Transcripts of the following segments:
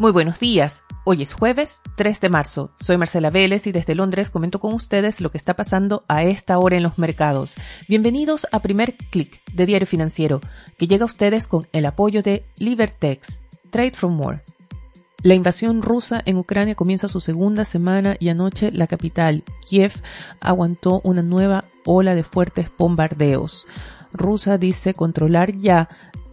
Muy buenos días. Hoy es jueves 3 de marzo. Soy Marcela Vélez y desde Londres comento con ustedes lo que está pasando a esta hora en los mercados. Bienvenidos a Primer Click de Diario Financiero, que llega a ustedes con el apoyo de Libertex, Trade from More. La invasión rusa en Ucrania comienza su segunda semana y anoche la capital, Kiev, aguantó una nueva ola de fuertes bombardeos. Rusia dice controlar ya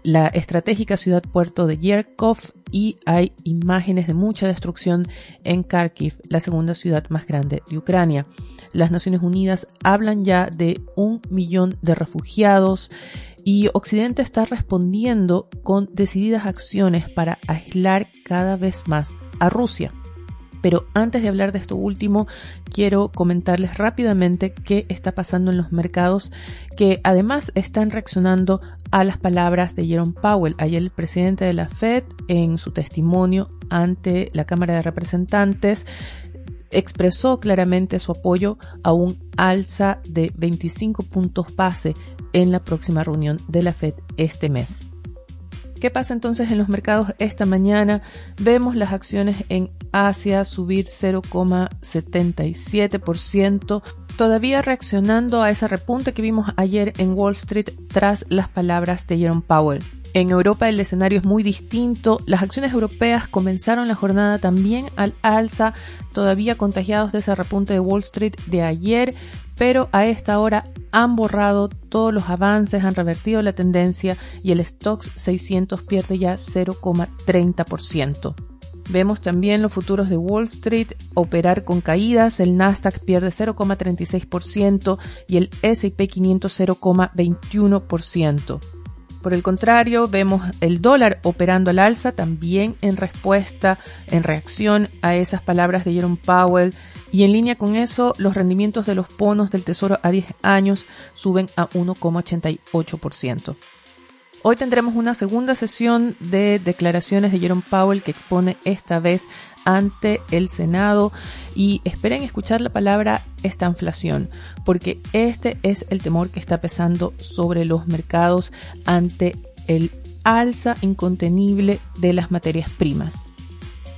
la estratégica ciudad puerto de Yerkov y hay imágenes de mucha destrucción en Kharkiv, la segunda ciudad más grande de Ucrania. Las Naciones Unidas hablan ya de un millón de refugiados y Occidente está respondiendo con decididas acciones para aislar cada vez más a Rusia. Pero antes de hablar de esto último, quiero comentarles rápidamente qué está pasando en los mercados que además están reaccionando a las palabras de Jerome Powell. Ayer el presidente de la Fed en su testimonio ante la Cámara de Representantes expresó claramente su apoyo a un alza de 25 puntos base en la próxima reunión de la Fed este mes. ¿Qué pasa entonces en los mercados esta mañana? Vemos las acciones en Asia subir 0,77%, todavía reaccionando a ese repunte que vimos ayer en Wall Street tras las palabras de Jerome Powell. En Europa el escenario es muy distinto. Las acciones europeas comenzaron la jornada también al alza, todavía contagiados de ese repunte de Wall Street de ayer, pero a esta hora han borrado todos los avances, han revertido la tendencia y el Stocks 600 pierde ya 0,30%. Vemos también los futuros de Wall Street operar con caídas, el Nasdaq pierde 0,36% y el S&P 500 0,21%. Por el contrario, vemos el dólar operando al alza también en respuesta, en reacción a esas palabras de Jerome Powell y en línea con eso, los rendimientos de los bonos del Tesoro a 10 años suben a 1,88%. Hoy tendremos una segunda sesión de declaraciones de Jerome Powell que expone esta vez ante el Senado y esperen escuchar la palabra estanflación porque este es el temor que está pesando sobre los mercados ante el alza incontenible de las materias primas.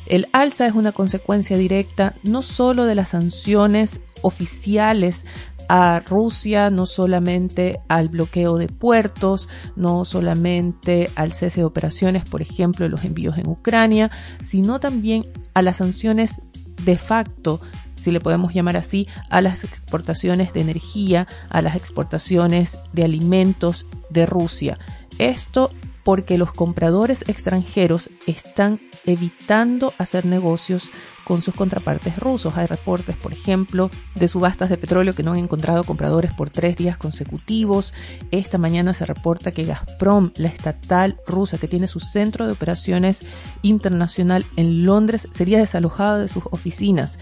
El alza es una consecuencia directa no solo de las sanciones oficiales a Rusia, no solamente al bloqueo de puertos, no solamente al cese de operaciones, por ejemplo, los envíos en Ucrania, sino también a las sanciones de facto si le podemos llamar así, a las exportaciones de energía, a las exportaciones de alimentos de Rusia. Esto porque los compradores extranjeros están evitando hacer negocios con sus contrapartes rusos. Hay reportes, por ejemplo, de subastas de petróleo que no han encontrado compradores por tres días consecutivos. Esta mañana se reporta que Gazprom, la estatal rusa que tiene su centro de operaciones internacional en Londres, sería desalojado de sus oficinas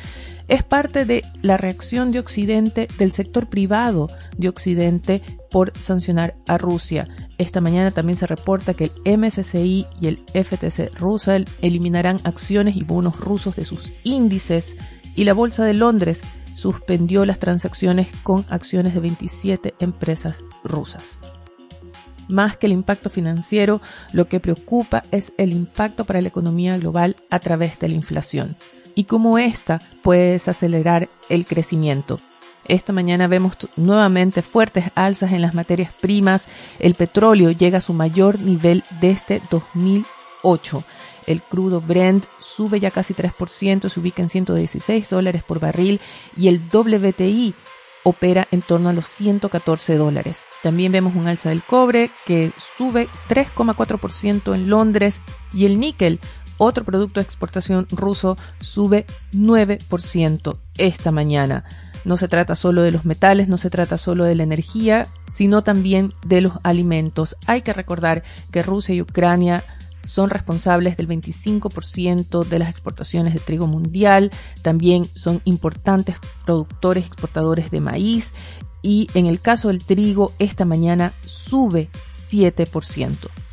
es parte de la reacción de Occidente, del sector privado de Occidente por sancionar a Rusia. Esta mañana también se reporta que el MSCI y el FTC Russell eliminarán acciones y bonos rusos de sus índices y la Bolsa de Londres suspendió las transacciones con acciones de 27 empresas rusas. Más que el impacto financiero, lo que preocupa es el impacto para la economía global a través de la inflación y cómo ésta puede desacelerar el crecimiento. Esta mañana vemos nuevamente fuertes alzas en las materias primas. El petróleo llega a su mayor nivel desde 2008. El crudo Brent sube ya casi 3%, se ubica en 116 dólares por barril y el WTI opera en torno a los 114 dólares. También vemos un alza del cobre que sube 3,4% en Londres y el níquel, otro producto de exportación ruso, sube 9% esta mañana. No se trata solo de los metales, no se trata solo de la energía, sino también de los alimentos. Hay que recordar que Rusia y Ucrania son responsables del 25% de las exportaciones de trigo mundial, también son importantes productores exportadores de maíz y en el caso del trigo esta mañana sube 7%.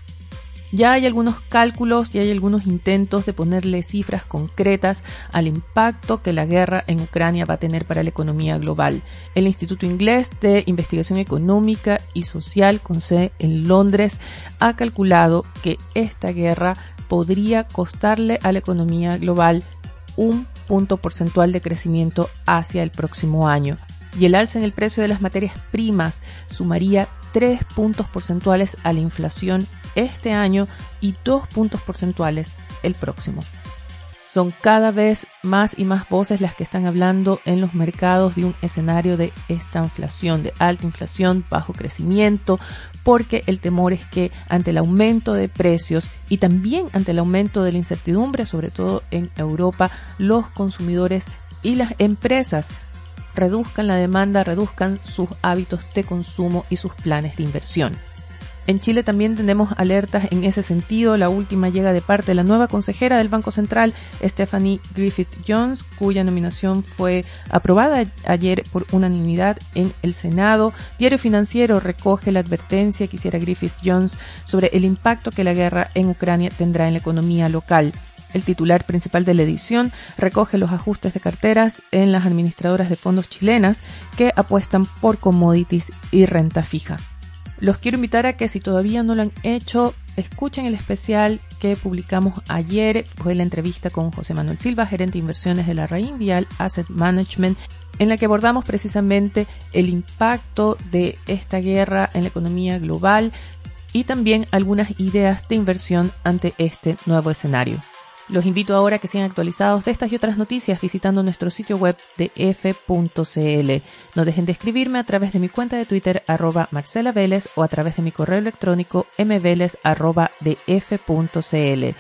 Ya hay algunos cálculos y hay algunos intentos de ponerle cifras concretas al impacto que la guerra en Ucrania va a tener para la economía global. El Instituto Inglés de Investigación Económica y Social con sede en Londres ha calculado que esta guerra podría costarle a la economía global un punto porcentual de crecimiento hacia el próximo año. Y el alza en el precio de las materias primas sumaría 3 puntos porcentuales a la inflación este año y 2 puntos porcentuales el próximo. Son cada vez más y más voces las que están hablando en los mercados de un escenario de esta inflación, de alta inflación, bajo crecimiento, porque el temor es que ante el aumento de precios y también ante el aumento de la incertidumbre, sobre todo en Europa, los consumidores y las empresas reduzcan la demanda, reduzcan sus hábitos de consumo y sus planes de inversión. En Chile también tenemos alertas en ese sentido. La última llega de parte de la nueva consejera del Banco Central, Stephanie Griffith Jones, cuya nominación fue aprobada ayer por unanimidad en el Senado. Diario Financiero recoge la advertencia que hiciera Griffith Jones sobre el impacto que la guerra en Ucrania tendrá en la economía local. El titular principal de la edición recoge los ajustes de carteras en las administradoras de fondos chilenas que apuestan por commodities y renta fija. Los quiero invitar a que si todavía no lo han hecho, escuchen el especial que publicamos ayer. Fue la entrevista con José Manuel Silva, gerente de inversiones de la Raín Vial Asset Management, en la que abordamos precisamente el impacto de esta guerra en la economía global y también algunas ideas de inversión ante este nuevo escenario. Los invito ahora a que sean actualizados de estas y otras noticias visitando nuestro sitio web de f.cl. No dejen de escribirme a través de mi cuenta de Twitter arroba Marcela Vélez o a través de mi correo electrónico mveles arroba de f.cl.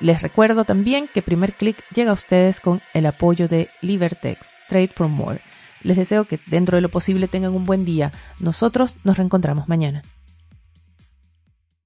Les recuerdo también que Primer Click llega a ustedes con el apoyo de Libertex, Trade for More. Les deseo que dentro de lo posible tengan un buen día. Nosotros nos reencontramos mañana.